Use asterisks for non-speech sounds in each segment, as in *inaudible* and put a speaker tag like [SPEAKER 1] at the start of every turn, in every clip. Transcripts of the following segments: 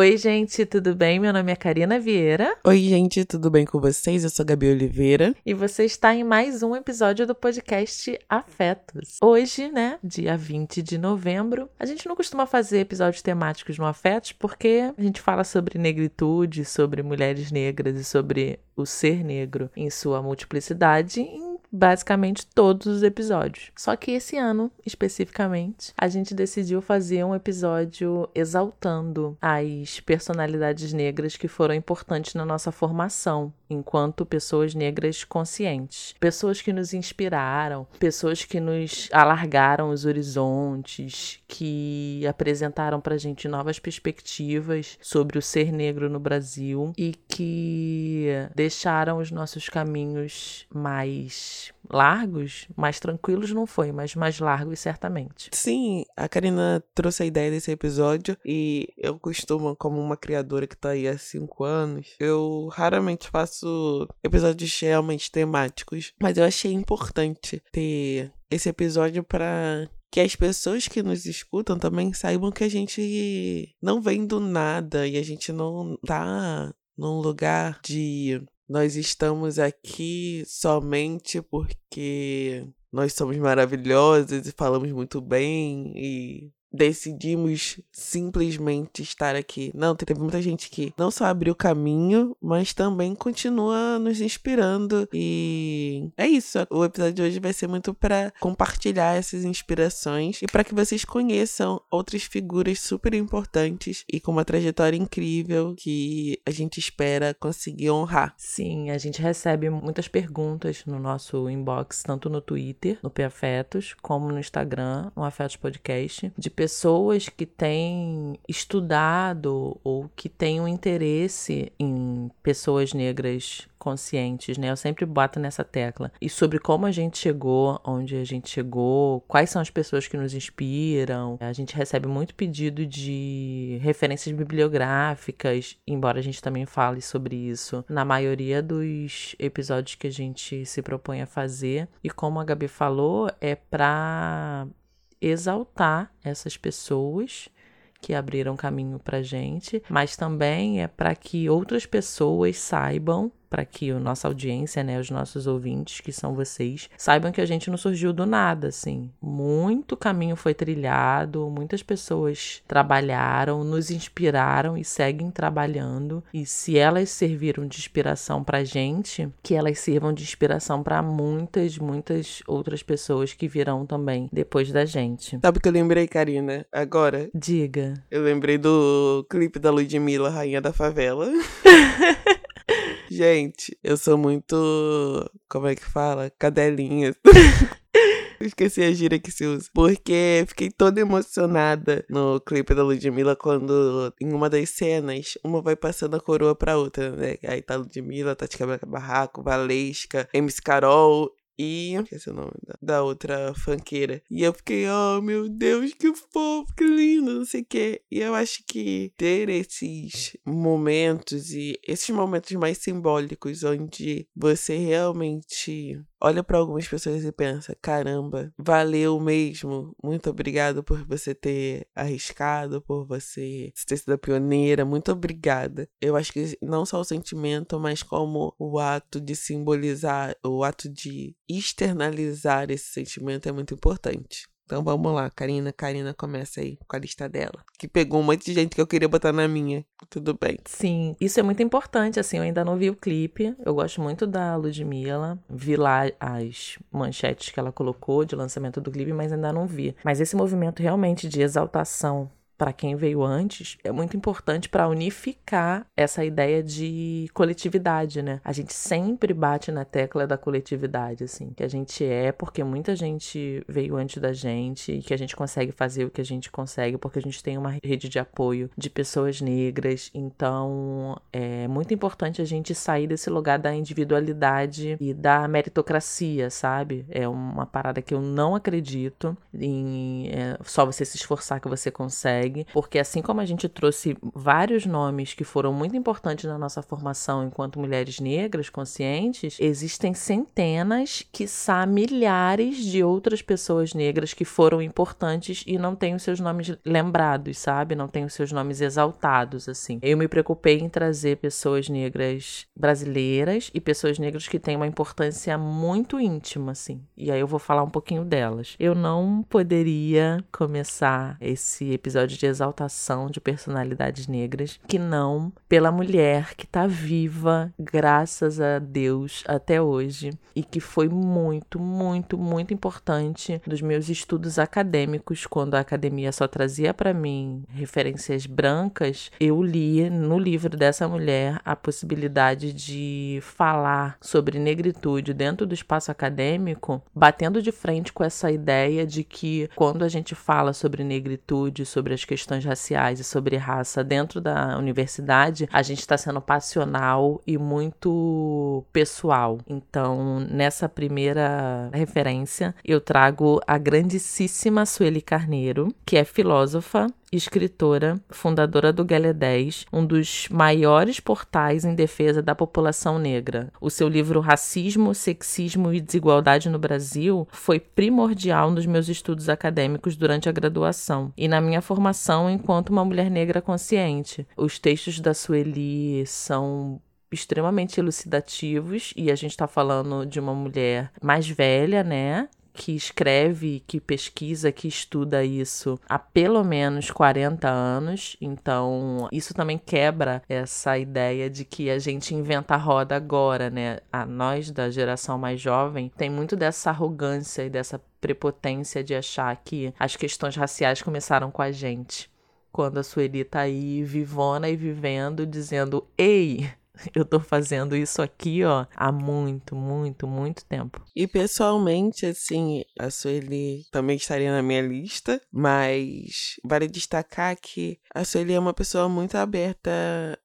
[SPEAKER 1] Oi, gente, tudo bem? Meu nome é Karina Vieira.
[SPEAKER 2] Oi, gente, tudo bem com vocês? Eu sou a Gabi Oliveira.
[SPEAKER 1] E você está em mais um episódio do podcast Afetos. Hoje, né, dia 20 de novembro, a gente não costuma fazer episódios temáticos no Afetos porque a gente fala sobre negritude, sobre mulheres negras e sobre o ser negro em sua multiplicidade em basicamente todos os episódios. Só que esse ano, especificamente, a gente decidiu fazer um episódio exaltando as personalidades negras que foram importantes na nossa formação enquanto pessoas negras conscientes. Pessoas que nos inspiraram, pessoas que nos alargaram os horizontes, que apresentaram pra gente novas perspectivas sobre o ser negro no Brasil e que deixaram os nossos caminhos mais largos, mais tranquilos não foi, mas mais largos certamente.
[SPEAKER 2] Sim, a Karina trouxe a ideia desse episódio e eu costumo, como uma criadora que tá aí há cinco anos, eu raramente faço episódios realmente temáticos, mas eu achei importante ter esse episódio para que as pessoas que nos escutam também saibam que a gente não vem do nada e a gente não tá num lugar de nós estamos aqui somente porque nós somos maravilhosos e falamos muito bem e decidimos simplesmente estar aqui. Não, teve muita gente que não só abriu caminho, mas também continua nos inspirando. E é isso. O episódio de hoje vai ser muito para compartilhar essas inspirações e para que vocês conheçam outras figuras super importantes e com uma trajetória incrível que a gente espera conseguir honrar.
[SPEAKER 1] Sim, a gente recebe muitas perguntas no nosso inbox, tanto no Twitter, no Afetos, como no Instagram, no Afetos Podcast, de pessoas que têm estudado ou que têm um interesse em pessoas negras conscientes, né? Eu sempre bato nessa tecla. E sobre como a gente chegou, onde a gente chegou, quais são as pessoas que nos inspiram. A gente recebe muito pedido de referências bibliográficas, embora a gente também fale sobre isso na maioria dos episódios que a gente se propõe a fazer. E como a Gabi falou, é para exaltar essas pessoas que abriram caminho para gente, mas também é para que outras pessoas saibam para que a nossa audiência, né, os nossos ouvintes, que são vocês, saibam que a gente não surgiu do nada, assim. Muito caminho foi trilhado, muitas pessoas trabalharam, nos inspiraram e seguem trabalhando. E se elas serviram de inspiração pra gente, que elas sirvam de inspiração para muitas, muitas outras pessoas que virão também depois da gente.
[SPEAKER 2] Sabe o que eu lembrei, Karina? Agora?
[SPEAKER 1] Diga.
[SPEAKER 2] Eu lembrei do clipe da Ludmilla, Rainha da Favela. *laughs* Gente, eu sou muito. Como é que fala? Cadelinha. *laughs* Esqueci a gira que se usa. Porque fiquei toda emocionada no clipe da Ludmilla quando, em uma das cenas, uma vai passando a coroa pra outra, né? Aí tá Ludmilla, Tati Cabra Barraco, Valesca, MC Carol e. Esqueci o nome da, da outra fanqueira. E eu fiquei, oh meu Deus, que fofo, que lindo, não sei o quê. E eu acho que ter esses momentos e esses momentos mais simbólicos onde você realmente olha para algumas pessoas e pensa: caramba, valeu mesmo. Muito obrigado por você ter arriscado, por você ter sido a pioneira. Muito obrigada. Eu acho que não só o sentimento, mas como o ato de simbolizar, o ato de externalizar esse sentimento é muito importante. Então vamos lá, Karina. Karina começa aí com a lista dela. Que pegou um monte de gente que eu queria botar na minha. Tudo bem.
[SPEAKER 1] Sim, isso é muito importante. Assim, eu ainda não vi o clipe. Eu gosto muito da Ludmilla. Vi lá as manchetes que ela colocou de lançamento do clipe, mas ainda não vi. Mas esse movimento realmente de exaltação para quem veio antes, é muito importante para unificar essa ideia de coletividade, né? A gente sempre bate na tecla da coletividade, assim, que a gente é porque muita gente veio antes da gente e que a gente consegue fazer o que a gente consegue porque a gente tem uma rede de apoio de pessoas negras. Então, é muito importante a gente sair desse lugar da individualidade e da meritocracia, sabe? É uma parada que eu não acredito em é, só você se esforçar que você consegue hashtag, porque assim como a gente trouxe vários nomes que foram muito importantes na nossa formação enquanto mulheres negras conscientes, existem centenas, quiçá milhares de outras pessoas negras que foram importantes e não têm os seus nomes lembrados, sabe? Não têm os seus nomes exaltados, assim. Eu me preocupei em trazer pessoas negras brasileiras e pessoas negras que têm uma importância muito íntima, assim. E aí eu vou falar um pouquinho delas. Eu não poderia começar esse episódio de exaltação de personalidades negras que não pela mulher que tá viva, graças a Deus, até hoje e que foi muito, muito, muito importante dos meus estudos acadêmicos, quando a academia só trazia para mim referências brancas, eu li no livro dessa mulher a possibilidade de falar sobre negritude dentro do espaço acadêmico, batendo de frente com essa ideia de que quando a gente fala sobre negritude, sobre as questões raciais e sobre raça dentro da universidade, a gente está sendo passional e muito pessoal. Então, nessa primeira referência, eu trago a grandíssima Sueli Carneiro, que é filósofa, escritora, fundadora do Galé 10, um dos maiores portais em defesa da população negra. O seu livro Racismo, Sexismo e Desigualdade no Brasil foi primordial nos meus estudos acadêmicos durante a graduação e na minha formação enquanto uma mulher negra consciente. Os textos da Sueli são extremamente elucidativos e a gente está falando de uma mulher mais velha, né? Que escreve, que pesquisa, que estuda isso há pelo menos 40 anos. Então, isso também quebra essa ideia de que a gente inventa a roda agora, né? A nós da geração mais jovem tem muito dessa arrogância e dessa prepotência de achar que as questões raciais começaram com a gente. Quando a Sueli tá aí vivona e vivendo, dizendo: Ei, *laughs* Eu tô fazendo isso aqui, ó, há muito, muito, muito tempo.
[SPEAKER 2] E pessoalmente, assim, a Sueli também estaria na minha lista, mas vale destacar que a Sueli é uma pessoa muito aberta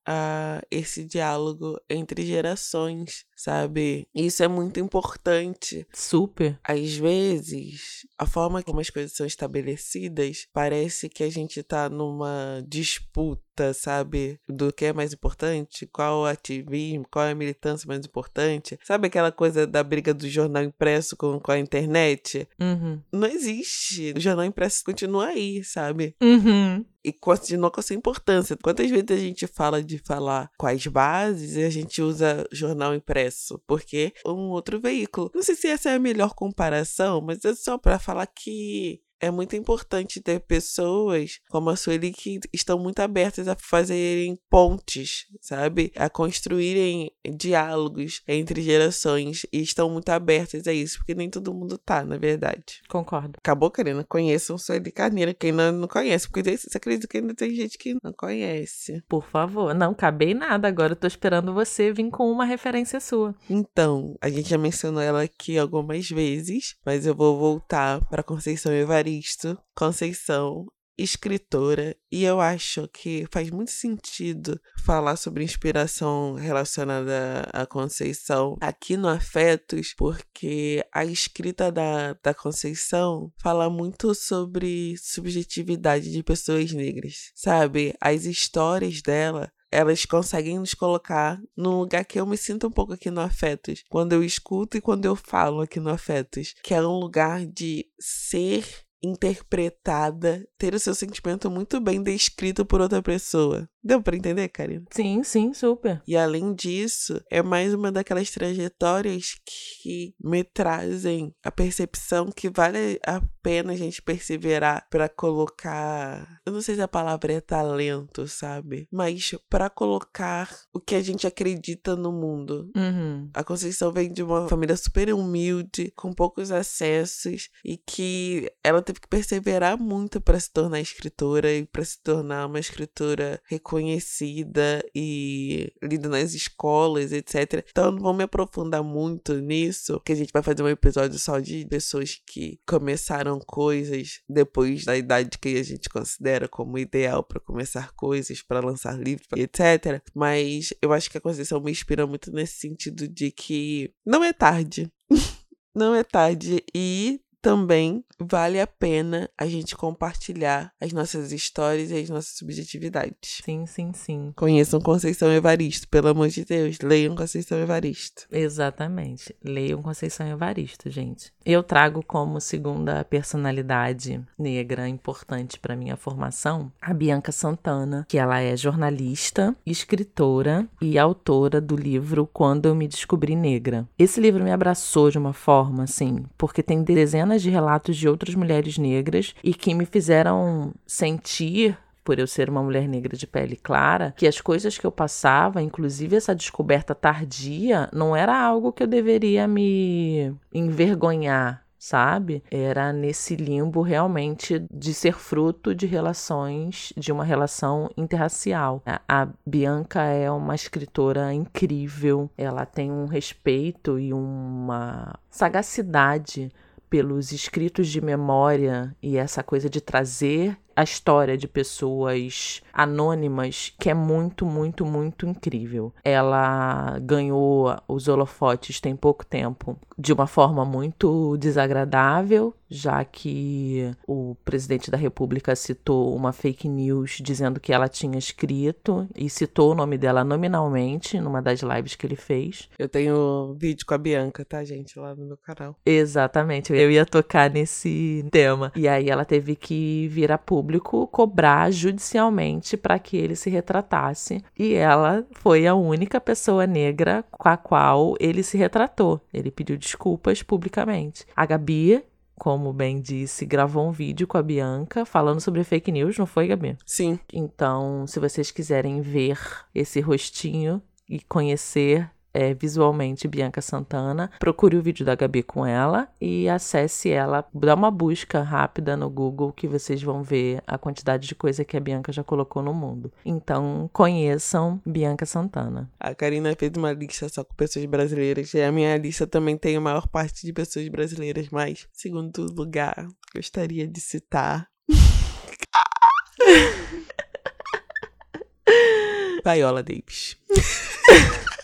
[SPEAKER 2] a esse diálogo entre gerações, sabe? Isso é muito importante.
[SPEAKER 1] Super.
[SPEAKER 2] Às vezes, a forma como as coisas são estabelecidas parece que a gente tá numa disputa, sabe? Do que é mais importante, qual o ativismo, qual é a militância mais importante. Sabe aquela coisa da briga do jornal impresso com, com a internet?
[SPEAKER 1] Uhum.
[SPEAKER 2] Não existe. O jornal impresso continua aí, sabe?
[SPEAKER 1] Uhum
[SPEAKER 2] e continua com essa importância. Quantas vezes a gente fala de falar quais bases e a gente usa jornal impresso? Porque é um outro veículo. Não sei se essa é a melhor comparação, mas é só para falar que é muito importante ter pessoas como a Sueli que estão muito abertas a fazerem pontes, sabe? A construírem diálogos entre gerações e estão muito abertas a isso, porque nem todo mundo tá, na verdade.
[SPEAKER 1] Concordo.
[SPEAKER 2] Acabou, Karina. Conheçam Sueli Carneiro, quem não, não conhece, porque você acredita que ainda tem gente que não conhece.
[SPEAKER 1] Por favor, não acabei nada, agora eu tô esperando você vir com uma referência sua.
[SPEAKER 2] Então, a gente já mencionou ela aqui algumas vezes, mas eu vou voltar para Conceição Evaristo Evaristo Conceição, escritora, e eu acho que faz muito sentido falar sobre inspiração relacionada à Conceição aqui no Afetos, porque a escrita da, da Conceição fala muito sobre subjetividade de pessoas negras, sabe? As histórias dela elas conseguem nos colocar num lugar que eu me sinto um pouco aqui no Afetos, quando eu escuto e quando eu falo aqui no Afetos, que é um lugar de ser interpretada, ter o seu sentimento muito bem descrito por outra pessoa. Deu para entender, Karina?
[SPEAKER 1] Sim, sim, super.
[SPEAKER 2] E além disso, é mais uma daquelas trajetórias que me trazem a percepção que vale a pena a gente perseverar para colocar, eu não sei se a palavra é talento, sabe? Mas para colocar o que a gente acredita no mundo.
[SPEAKER 1] Uhum.
[SPEAKER 2] A Conceição vem de uma família super humilde, com poucos acessos e que ela teve que perseverar muito para se tornar escritora e para se tornar uma escritora reconhecida conhecida e lida nas escolas, etc. Então, não vou me aprofundar muito nisso, que a gente vai fazer um episódio só de pessoas que começaram coisas depois da idade que a gente considera como ideal para começar coisas, para lançar livros, etc. Mas eu acho que a Conceição me inspira muito nesse sentido de que não é tarde. *laughs* não é tarde e também vale a pena a gente compartilhar as nossas histórias e as nossas subjetividades.
[SPEAKER 1] Sim, sim, sim.
[SPEAKER 2] Conheçam Conceição Evaristo, pelo amor de Deus, leiam Conceição Evaristo.
[SPEAKER 1] Exatamente. Leiam Conceição Evaristo, gente. Eu trago como segunda personalidade negra importante para minha formação a Bianca Santana, que ela é jornalista, escritora e autora do livro Quando eu me descobri negra. Esse livro me abraçou de uma forma assim, porque tem dezenas de relatos de outras mulheres negras e que me fizeram sentir por eu ser uma mulher negra de pele clara, que as coisas que eu passava, inclusive essa descoberta tardia, não era algo que eu deveria me envergonhar, sabe? Era nesse limbo realmente de ser fruto de relações, de uma relação interracial. A Bianca é uma escritora incrível, ela tem um respeito e uma sagacidade pelos escritos de memória e essa coisa de trazer a história de pessoas anônimas que é muito, muito, muito incrível. Ela ganhou os holofotes tem pouco tempo de uma forma muito desagradável, já que o presidente da República citou uma fake news dizendo que ela tinha escrito e citou o nome dela nominalmente numa das lives que ele fez.
[SPEAKER 2] Eu tenho vídeo com a Bianca, tá, gente, lá no meu canal.
[SPEAKER 1] Exatamente, eu ia tocar nesse tema. E aí ela teve que vir a público público cobrar judicialmente para que ele se retratasse. E ela foi a única pessoa negra com a qual ele se retratou. Ele pediu desculpas publicamente. A Gabi, como bem disse, gravou um vídeo com a Bianca falando sobre fake news, não foi, Gabi?
[SPEAKER 2] Sim.
[SPEAKER 1] Então, se vocês quiserem ver esse rostinho e conhecer é, visualmente Bianca Santana. Procure o vídeo da Gabi com ela e acesse ela. Dá uma busca rápida no Google que vocês vão ver a quantidade de coisa que a Bianca já colocou no mundo. Então, conheçam Bianca Santana.
[SPEAKER 2] A Karina fez uma lista só com pessoas brasileiras e a minha lista também tem a maior parte de pessoas brasileiras, mas, segundo lugar, gostaria de citar. *laughs* Viola Davis. *laughs*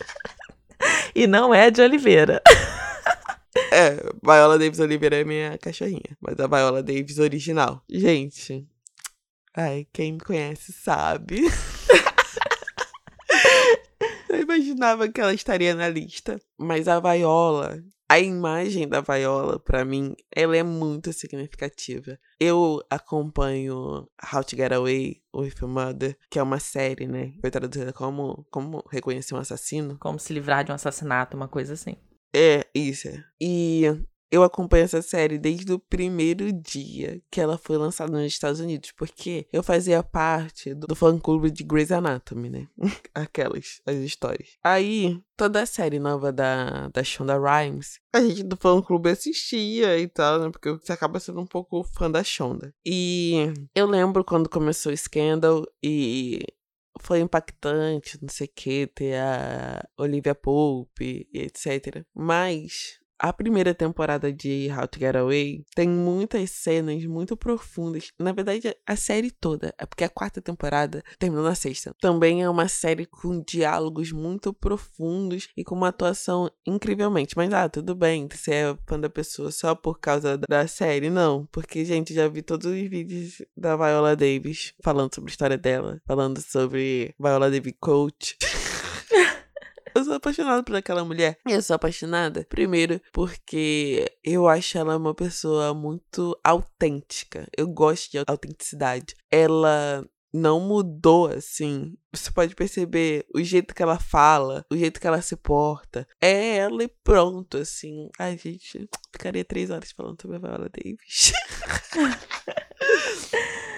[SPEAKER 1] e não é de Oliveira. *laughs*
[SPEAKER 2] É, Viola Davis Oliveira é minha cachorrinha, mas a Viola Davis original. Gente, ai, quem me conhece sabe. *laughs* Eu imaginava que ela estaria na lista, mas a Viola, a imagem da Viola, para mim, ela é muito significativa. Eu acompanho How to Get Away with Your Mother, que é uma série, né? Foi traduzida como Como Reconhecer um Assassino.
[SPEAKER 1] Como se livrar de um assassinato, uma coisa assim.
[SPEAKER 2] É, isso. E eu acompanho essa série desde o primeiro dia que ela foi lançada nos Estados Unidos, porque eu fazia parte do fã-clube de Grey's Anatomy, né? *laughs* Aquelas, as histórias. Aí, toda a série nova da, da Shonda Rhimes, a gente do fã-clube assistia e tal, né? Porque você acaba sendo um pouco fã da Shonda. E eu lembro quando começou o Scandal e foi impactante, não sei o que, ter a Olivia Pope e etc. Mas a primeira temporada de How to Get Away tem muitas cenas muito profundas. Na verdade, a série toda, é porque a quarta temporada terminou na sexta. Também é uma série com diálogos muito profundos e com uma atuação incrivelmente. Mas ah, tudo bem, você é fã da pessoa só por causa da série? Não, porque, gente, já vi todos os vídeos da Viola Davis falando sobre a história dela, falando sobre Viola Davis Coach. *laughs* Eu sou apaixonada por aquela mulher. Eu sou apaixonada, primeiro, porque eu acho ela uma pessoa muito autêntica. Eu gosto de autenticidade. Ela não mudou assim. Você pode perceber o jeito que ela fala, o jeito que ela se porta. É ela e pronto, assim. Ai, gente, ficaria três horas falando sobre a Viola Davis. *laughs*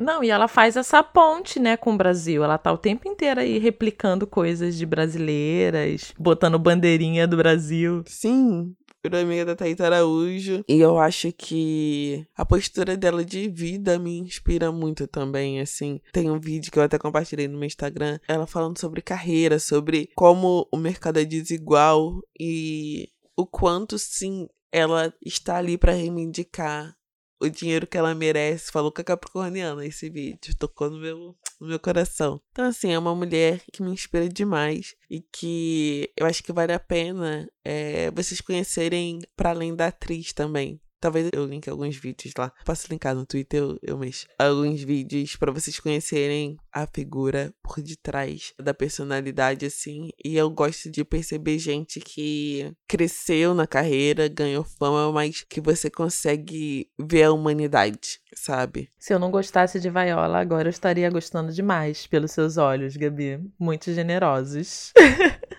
[SPEAKER 1] Não, e ela faz essa ponte, né, com o Brasil. Ela tá o tempo inteiro aí replicando coisas de brasileiras, botando bandeirinha do Brasil.
[SPEAKER 2] Sim, virou amiga da Thaís Araújo. E eu acho que a postura dela de vida me inspira muito também, assim. Tem um vídeo que eu até compartilhei no meu Instagram, ela falando sobre carreira, sobre como o mercado é desigual e o quanto, sim, ela está ali para reivindicar o dinheiro que ela merece. Falou com a Capricorniana esse vídeo. Tocou no meu, no meu coração. Então, assim, é uma mulher que me inspira demais e que eu acho que vale a pena é, vocês conhecerem para além da atriz também. Talvez eu link alguns vídeos lá. Posso linkar no Twitter, eu, eu mexo. Alguns vídeos para vocês conhecerem a figura por detrás da personalidade, assim. E eu gosto de perceber gente que cresceu na carreira, ganhou fama, mas que você consegue ver a humanidade, sabe?
[SPEAKER 1] Se eu não gostasse de Viola, agora eu estaria gostando demais pelos seus olhos, Gabi. Muito generosos. *laughs*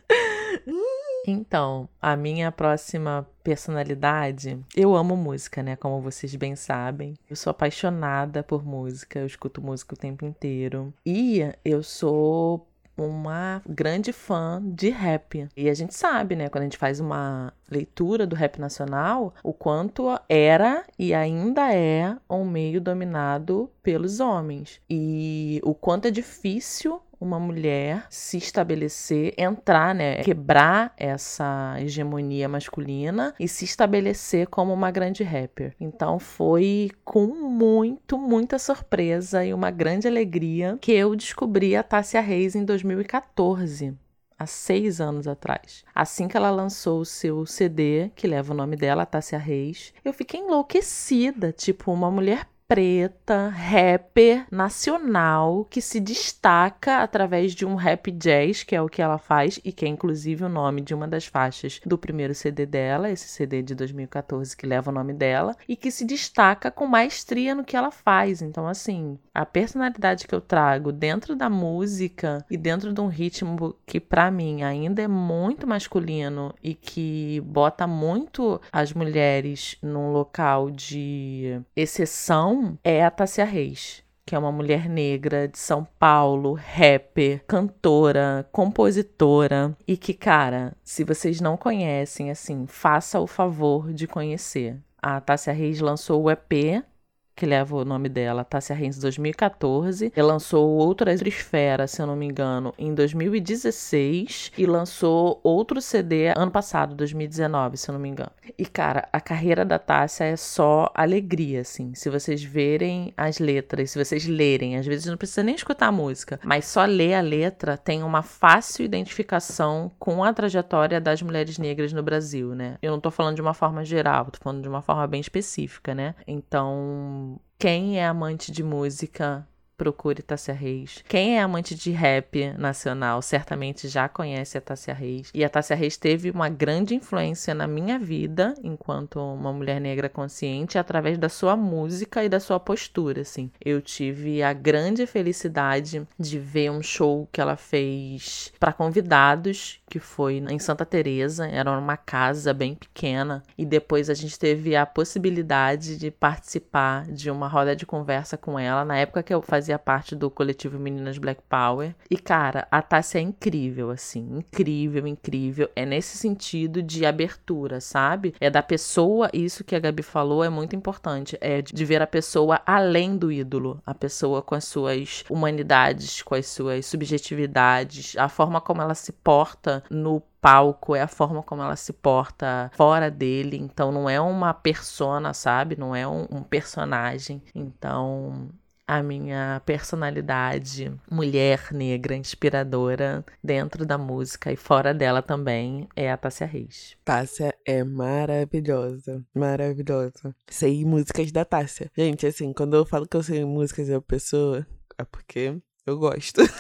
[SPEAKER 1] Então, a minha próxima personalidade, eu amo música, né? Como vocês bem sabem. Eu sou apaixonada por música, eu escuto música o tempo inteiro. E eu sou uma grande fã de rap. E a gente sabe, né, quando a gente faz uma leitura do rap nacional, o quanto era e ainda é um meio dominado pelos homens. E o quanto é difícil uma mulher se estabelecer, entrar, né, quebrar essa hegemonia masculina e se estabelecer como uma grande rapper. Então foi com muito, muita surpresa e uma grande alegria que eu descobri a Tássia Reis em 2014 há seis anos atrás. Assim que ela lançou o seu CD, que leva o nome dela, Tássia Reis, eu fiquei enlouquecida. Tipo, uma mulher preta, rapper nacional, que se destaca através de um rap jazz, que é o que ela faz, e que é inclusive o nome de uma das faixas do primeiro CD dela, esse CD de 2014 que leva o nome dela, e que se destaca com maestria no que ela faz. Então, assim, a personalidade que eu trago dentro da música e dentro de um ritmo que para mim ainda é muito masculino e que bota muito as mulheres num local de exceção é a Tássia Reis que é uma mulher negra de São Paulo, rapper, cantora, compositora e que, cara, se vocês não conhecem, assim, faça o favor de conhecer. A Tássia Reis lançou o EP que leva o nome dela, Tássia Reis 2014. Ela lançou outra Esfera, se eu não me engano, em 2016 e lançou outro CD ano passado, 2019, se eu não me engano. E cara, a carreira da Tássia é só alegria, assim. Se vocês verem as letras, se vocês lerem, às vezes não precisa nem escutar a música, mas só ler a letra tem uma fácil identificação com a trajetória das mulheres negras no Brasil, né? Eu não tô falando de uma forma geral, tô falando de uma forma bem específica, né? Então, quem é amante de música procure Tássia Reis. Quem é amante de rap nacional certamente já conhece a Tássia Reis. E a Tássia Reis teve uma grande influência na minha vida enquanto uma mulher negra consciente através da sua música e da sua postura, assim. Eu tive a grande felicidade de ver um show que ela fez para convidados, que foi em Santa Teresa, era uma casa bem pequena, e depois a gente teve a possibilidade de participar de uma roda de conversa com ela na época que eu fazia fazia parte do coletivo Meninas Black Power. E, cara, a Tássia é incrível, assim. Incrível, incrível. É nesse sentido de abertura, sabe? É da pessoa, isso que a Gabi falou é muito importante. É de ver a pessoa além do ídolo. A pessoa com as suas humanidades, com as suas subjetividades, a forma como ela se porta no palco, é a forma como ela se porta fora dele. Então não é uma persona, sabe? Não é um, um personagem. Então a minha personalidade mulher negra inspiradora dentro da música e fora dela também é a Tássia Reis.
[SPEAKER 2] Tássia é maravilhosa, maravilhosa. Sei músicas da Tássia. Gente, assim, quando eu falo que eu sei músicas da pessoa, é porque eu gosto. *laughs*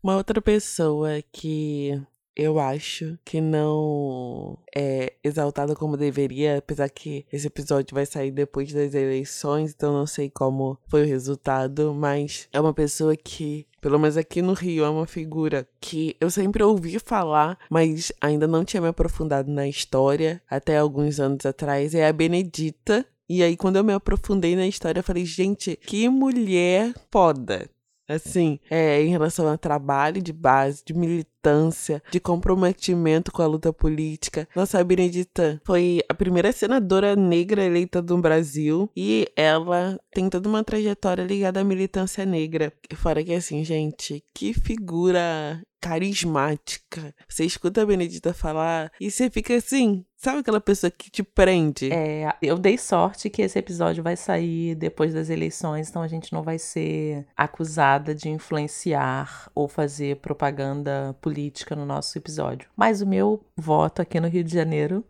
[SPEAKER 2] Uma outra pessoa que eu acho que não é exaltada como deveria, apesar que esse episódio vai sair depois das eleições, então não sei como foi o resultado, mas é uma pessoa que pelo menos aqui no Rio, é uma figura que eu sempre ouvi falar, mas ainda não tinha me aprofundado na história até alguns anos atrás. É a Benedita. E aí, quando eu me aprofundei na história, eu falei, gente, que mulher foda. Assim, é, em relação a trabalho de base, de militância, de comprometimento com a luta política. Nossa, Benedita foi a primeira senadora negra eleita do Brasil e ela tem toda uma trajetória ligada à militância negra. Fora que, assim, gente, que figura carismática. Você escuta a Benedita falar e você fica assim, Sabe aquela pessoa que te prende?
[SPEAKER 1] É, eu dei sorte que esse episódio vai sair depois das eleições, então a gente não vai ser acusada de influenciar ou fazer propaganda política no nosso episódio. Mas o meu voto aqui no Rio de Janeiro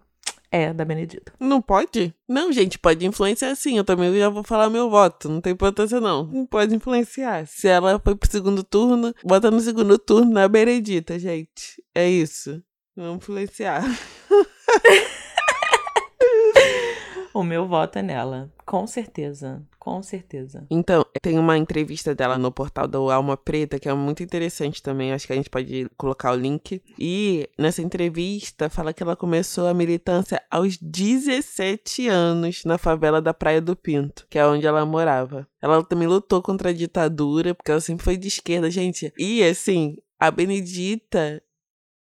[SPEAKER 1] é da Benedita.
[SPEAKER 2] Não pode? Não, gente, pode influenciar sim. Eu também já vou falar meu voto. Não tem importância, não. Não pode influenciar. Se ela foi pro segundo turno, bota no segundo turno na Benedita, gente. É isso. Vamos influenciar. *laughs*
[SPEAKER 1] o meu voto é nela. Com certeza. Com certeza.
[SPEAKER 2] Então, tem uma entrevista dela no portal do Alma Preta que é muito interessante também. Acho que a gente pode colocar o link. E nessa entrevista fala que ela começou a militância aos 17 anos na favela da Praia do Pinto, que é onde ela morava. Ela também lutou contra a ditadura, porque ela sempre foi de esquerda, gente. E assim, a Benedita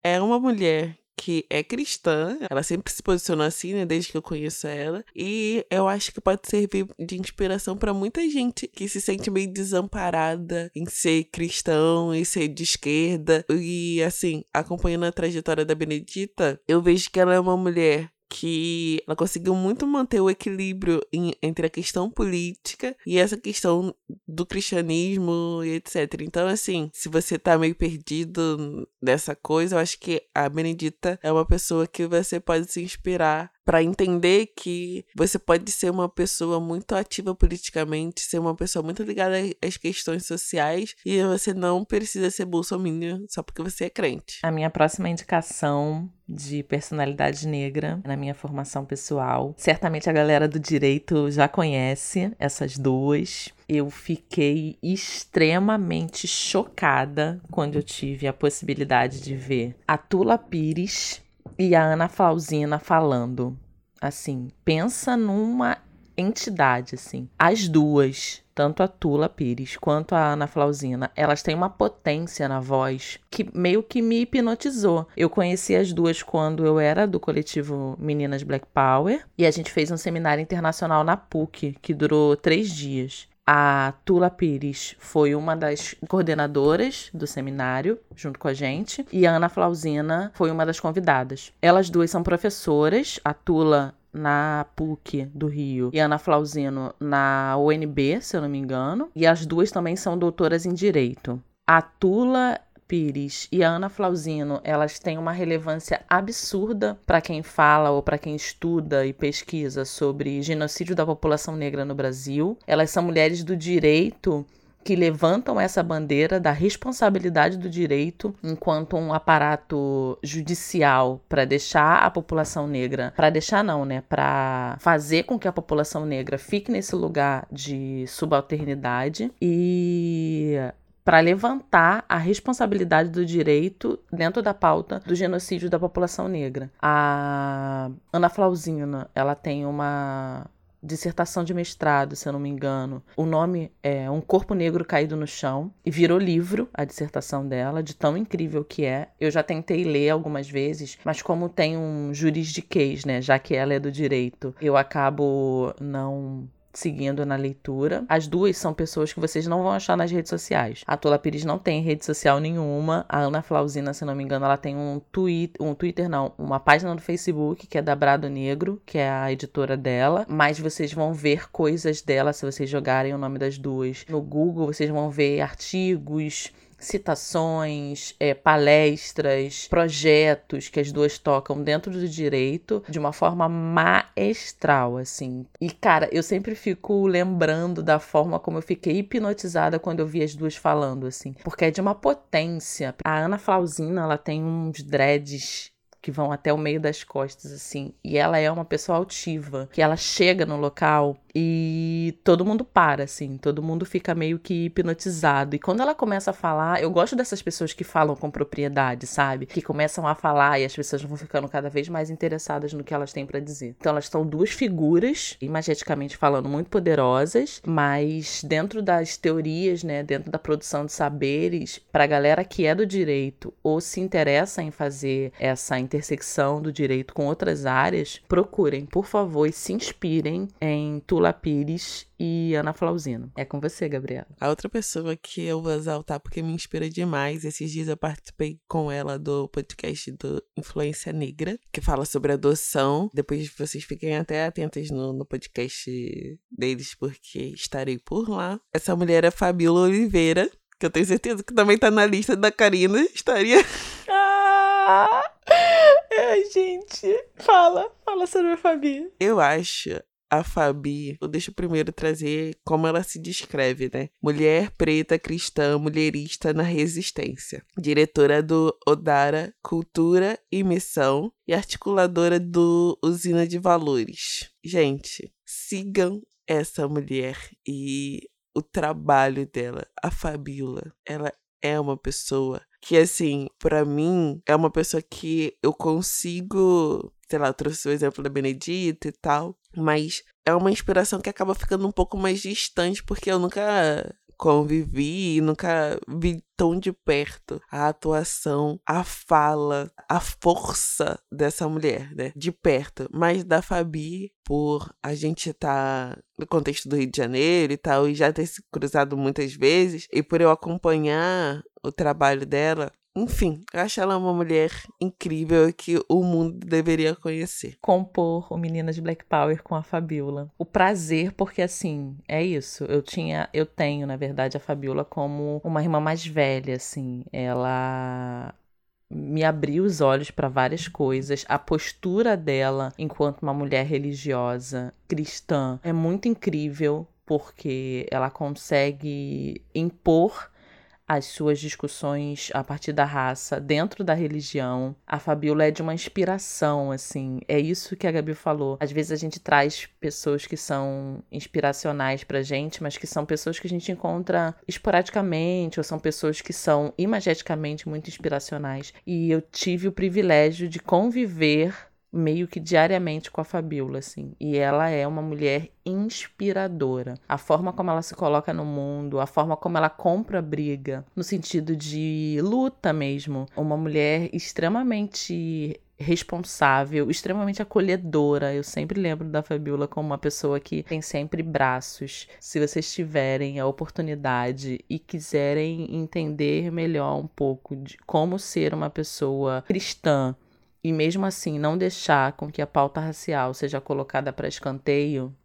[SPEAKER 2] é uma mulher que é cristã, ela sempre se posicionou assim, né, desde que eu conheço ela, e eu acho que pode servir de inspiração para muita gente que se sente meio desamparada em ser cristão, em ser de esquerda, e assim, acompanhando a trajetória da Benedita, eu vejo que ela é uma mulher que ela conseguiu muito manter o equilíbrio em, entre a questão política e essa questão do cristianismo e etc. Então, assim, se você tá meio perdido nessa coisa, eu acho que a Benedita é uma pessoa que você pode se inspirar para entender que você pode ser uma pessoa muito ativa politicamente, ser uma pessoa muito ligada às questões sociais e você não precisa ser bolsominion só porque você é crente.
[SPEAKER 1] A minha próxima indicação de personalidade negra na minha formação pessoal. Certamente a galera do direito já conhece essas duas. Eu fiquei extremamente chocada quando eu tive a possibilidade de ver a Tula Pires e a Ana Flausina falando. Assim, pensa numa entidade, assim. As duas, tanto a Tula Pires quanto a Ana Flausina, elas têm uma potência na voz que meio que me hipnotizou. Eu conheci as duas quando eu era do coletivo Meninas Black Power e a gente fez um seminário internacional na PUC que durou três dias. A Tula Pires foi uma das coordenadoras do seminário, junto com a gente, e a Ana Flausina foi uma das convidadas. Elas duas são professoras, a Tula na PUC do Rio e Ana Flausino na UNB, se eu não me engano, e as duas também são doutoras em Direito. A Tula Pires e a Ana Flausino, elas têm uma relevância absurda para quem fala ou para quem estuda e pesquisa sobre genocídio da população negra no Brasil. Elas são mulheres do direito que levantam essa bandeira da responsabilidade do direito enquanto um aparato judicial para deixar a população negra, para deixar não, né, para fazer com que a população negra fique nesse lugar de subalternidade e para levantar a responsabilidade do direito dentro da pauta do genocídio da população negra. A Ana Flausina, ela tem uma dissertação de mestrado, se eu não me engano. O nome é Um Corpo Negro Caído no Chão e virou livro a dissertação dela, de tão incrível que é. Eu já tentei ler algumas vezes, mas como tem um juridiquês, né, já que ela é do direito, eu acabo não seguindo na leitura. As duas são pessoas que vocês não vão achar nas redes sociais. A Tola Pires não tem rede social nenhuma. A Ana Flausina, se não me engano, ela tem um Twitter, um Twitter não, uma página no Facebook que é da Brado Negro, que é a editora dela. Mas vocês vão ver coisas dela se vocês jogarem o nome das duas no Google. Vocês vão ver artigos citações, é, palestras, projetos que as duas tocam dentro do direito de uma forma maestral, assim. E, cara, eu sempre fico lembrando da forma como eu fiquei hipnotizada quando eu vi as duas falando, assim. Porque é de uma potência. A Ana Flausina, ela tem uns dreads que vão até o meio das costas, assim. E ela é uma pessoa altiva, que ela chega no local e todo mundo para, assim, todo mundo fica meio que hipnotizado. E quando ela começa a falar, eu gosto dessas pessoas que falam com propriedade, sabe? Que começam a falar e as pessoas vão ficando cada vez mais interessadas no que elas têm para dizer. Então elas estão duas figuras, imageticamente falando, muito poderosas, mas dentro das teorias, né, dentro da produção de saberes, pra galera que é do direito ou se interessa em fazer essa intersecção do direito com outras áreas, procurem, por favor, e se inspirem em Tula Fabiola Pires e Ana Flauzino. É com você, Gabriela.
[SPEAKER 2] A outra pessoa que eu vou exaltar porque me inspira demais, esses dias eu participei com ela do podcast do Influência Negra, que fala sobre adoção. Depois vocês fiquem até atentas no, no podcast deles, porque estarei por lá. Essa mulher é Fabiola Oliveira, que eu tenho certeza que também tá na lista da Karina. Estaria. *laughs*
[SPEAKER 1] Ah! Ai, gente, fala, fala sobre a Fabi.
[SPEAKER 2] Eu acho a Fabi, eu deixo primeiro trazer como ela se descreve, né? Mulher preta cristã, mulherista na resistência. Diretora do Odara Cultura e Missão e articuladora do Usina de Valores. Gente, sigam essa mulher e o trabalho dela. A Fabiola, ela é uma pessoa que, assim, para mim, é uma pessoa que eu consigo. Sei lá, eu trouxe o exemplo da Benedita e tal, mas é uma inspiração que acaba ficando um pouco mais distante, porque eu nunca convivi, nunca vi tão de perto a atuação, a fala, a força dessa mulher, né? De perto. Mas da Fabi, por a gente estar tá no contexto do Rio de Janeiro e tal, e já ter se cruzado muitas vezes, e por eu acompanhar o trabalho dela, enfim, eu acho ela uma mulher incrível que o mundo deveria conhecer.
[SPEAKER 1] Compor o Meninas Black Power com a Fabiola. O prazer, porque assim, é isso. Eu tinha, eu tenho, na verdade, a Fabiola como uma irmã mais velha, assim. Ela me abriu os olhos para várias coisas. A postura dela enquanto uma mulher religiosa, cristã, é muito incrível porque ela consegue impor as suas discussões a partir da raça dentro da religião. A Fabiola é de uma inspiração, assim. É isso que a Gabi falou. Às vezes a gente traz pessoas que são inspiracionais pra gente, mas que são pessoas que a gente encontra esporadicamente, ou são pessoas que são imageticamente muito inspiracionais. E eu tive o privilégio de conviver meio que diariamente com a Fabiola, assim. E ela é uma mulher inspiradora. A forma como ela se coloca no mundo, a forma como ela compra briga, no sentido de luta mesmo. Uma mulher extremamente responsável, extremamente acolhedora. Eu sempre lembro da Fabiola como uma pessoa que tem sempre braços. Se vocês tiverem a oportunidade e quiserem entender melhor um pouco de como ser uma pessoa cristã, e mesmo assim não deixar com que a pauta racial seja colocada para escanteio,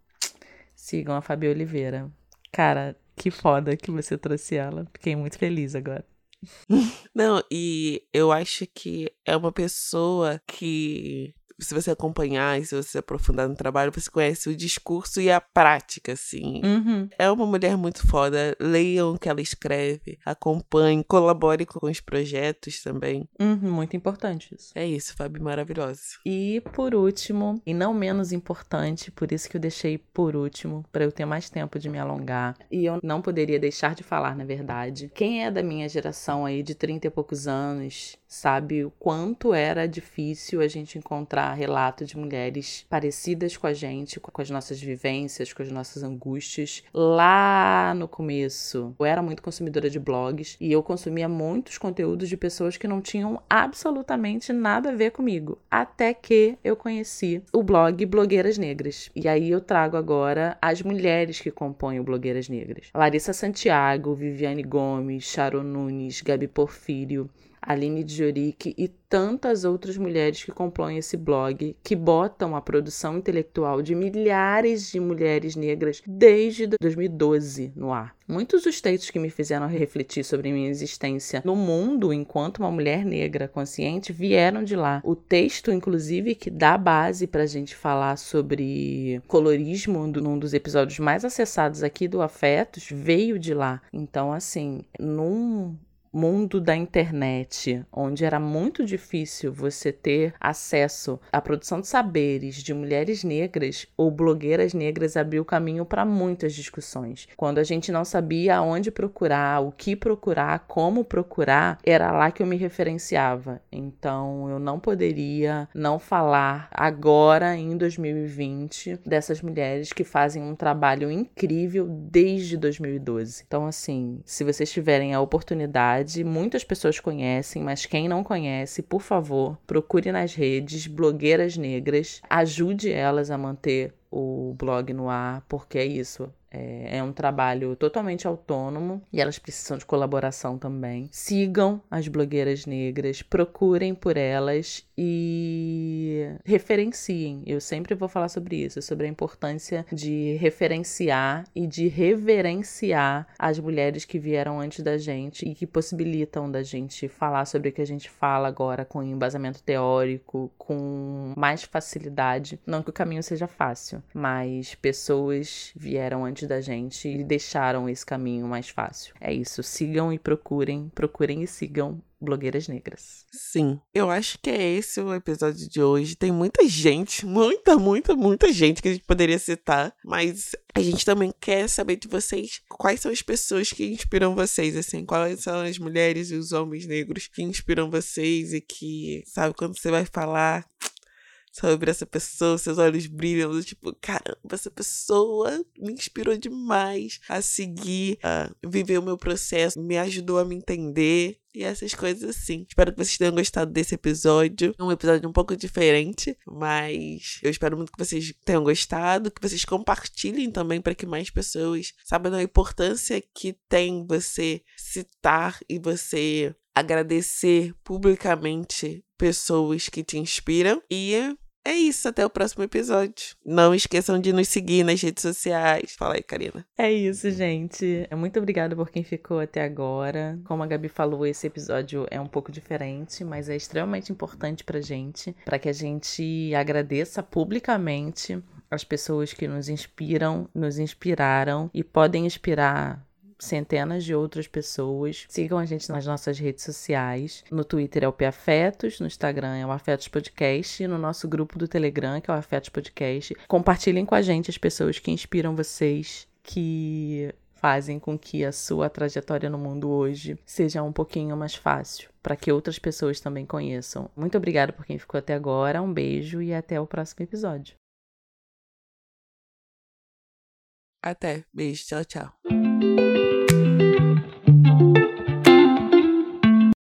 [SPEAKER 1] sigam a Fabi Oliveira. Cara, que foda que você trouxe ela. Fiquei muito feliz agora. *laughs*
[SPEAKER 2] Não, e eu acho que é uma pessoa que se você acompanhar e se você aprofundar no trabalho, você conhece o discurso e a prática, assim.
[SPEAKER 1] Uhum.
[SPEAKER 2] É uma mulher muito foda. Leiam o que ela escreve, acompanhem, colabore com os projetos também.
[SPEAKER 1] Uhum, muito importante isso.
[SPEAKER 2] É isso, Fabi, maravilhosa.
[SPEAKER 1] E por último, e não menos importante, por isso que eu deixei por último, para eu ter mais tempo de me alongar, e eu não poderia deixar de falar, na verdade. Quem é da minha geração aí de 30 e poucos anos, sabe o quanto era difícil a gente encontrar relato de mulheres parecidas com a gente, com as nossas vivências, com as nossas angústias. Lá no começo, eu era muito consumidora de blogs e eu consumia muitos conteúdos de pessoas que não tinham absolutamente nada a ver comigo. Até que eu conheci o blog Blogueiras Negras. E aí eu trago agora as mulheres que compõem o Blogueiras Negras. Larissa Santiago, Viviane Gomes, Sharon Nunes, Gabi Porfírio, Aline Dioric e tantas outras mulheres que compõem esse blog, que botam a produção intelectual de milhares de mulheres negras desde 2012 no ar. Muitos dos textos que me fizeram refletir sobre minha existência no mundo enquanto uma mulher negra consciente vieram de lá. O texto, inclusive, que dá base para a gente falar sobre colorismo num dos episódios mais acessados aqui do Afetos, veio de lá. Então, assim, num mundo da internet, onde era muito difícil você ter acesso à produção de saberes de mulheres negras ou blogueiras negras, abriu caminho para muitas discussões. Quando a gente não sabia aonde procurar, o que procurar, como procurar, era lá que eu me referenciava. Então eu não poderia não falar agora, em 2020, dessas mulheres que fazem um trabalho incrível desde 2012. Então, assim, se vocês tiverem a oportunidade, muitas pessoas conhecem, mas quem não conhece, por favor, procure nas redes blogueiras negras, ajude elas a manter o blog no ar, porque é isso. É, é, um trabalho totalmente autônomo e elas precisam de colaboração também. Sigam as blogueiras negras, procurem por elas e referenciem. Eu sempre vou falar sobre isso, sobre a importância de referenciar e de reverenciar as mulheres que vieram antes da gente e que possibilitam da gente falar sobre o que a gente fala agora com embasamento teórico, com mais facilidade. Não que o caminho seja fácil, mas pessoas vieram antes da gente e deixaram esse caminho mais fácil. É isso, sigam e procurem, procurem e sigam blogueiras negras.
[SPEAKER 2] Sim, eu acho que é esse o episódio de hoje. Tem muita gente, muita, muita, muita gente que a gente poderia citar, mas a gente também quer saber de vocês quais são as pessoas que inspiram vocês, assim, quais são as mulheres e os homens negros que inspiram vocês e que, sabe, quando você vai falar, sobre essa pessoa, seus olhos brilham, tipo, caramba, essa pessoa me inspirou demais a seguir, a viver o meu processo, me ajudou a me entender. E essas coisas assim. Espero que vocês tenham gostado desse episódio. É um episódio um pouco diferente, mas eu espero muito que vocês tenham gostado, que vocês compartilhem também para que mais pessoas saibam a importância que tem você citar e você agradecer publicamente pessoas que te inspiram. E é isso, até o próximo episódio. Não esqueçam de nos seguir nas redes sociais. Fala aí, Karina.
[SPEAKER 1] É isso, gente. Muito obrigada por quem ficou até agora. Como a Gabi falou, esse episódio é um pouco diferente, mas é extremamente importante pra gente, para que a gente agradeça publicamente as pessoas que nos inspiram, nos inspiraram e podem inspirar centenas de outras pessoas. Sigam a gente nas nossas redes sociais. No Twitter é o Afetos, no Instagram é o Afetos Podcast, e no nosso grupo do Telegram, que é o Afetos Podcast. Compartilhem com a gente as pessoas que inspiram vocês, que fazem com que a sua trajetória no mundo hoje seja um pouquinho mais fácil, para que outras pessoas também conheçam. Muito obrigada por quem ficou até agora, um beijo e até o próximo episódio.
[SPEAKER 2] Até, beijo, tchau, tchau.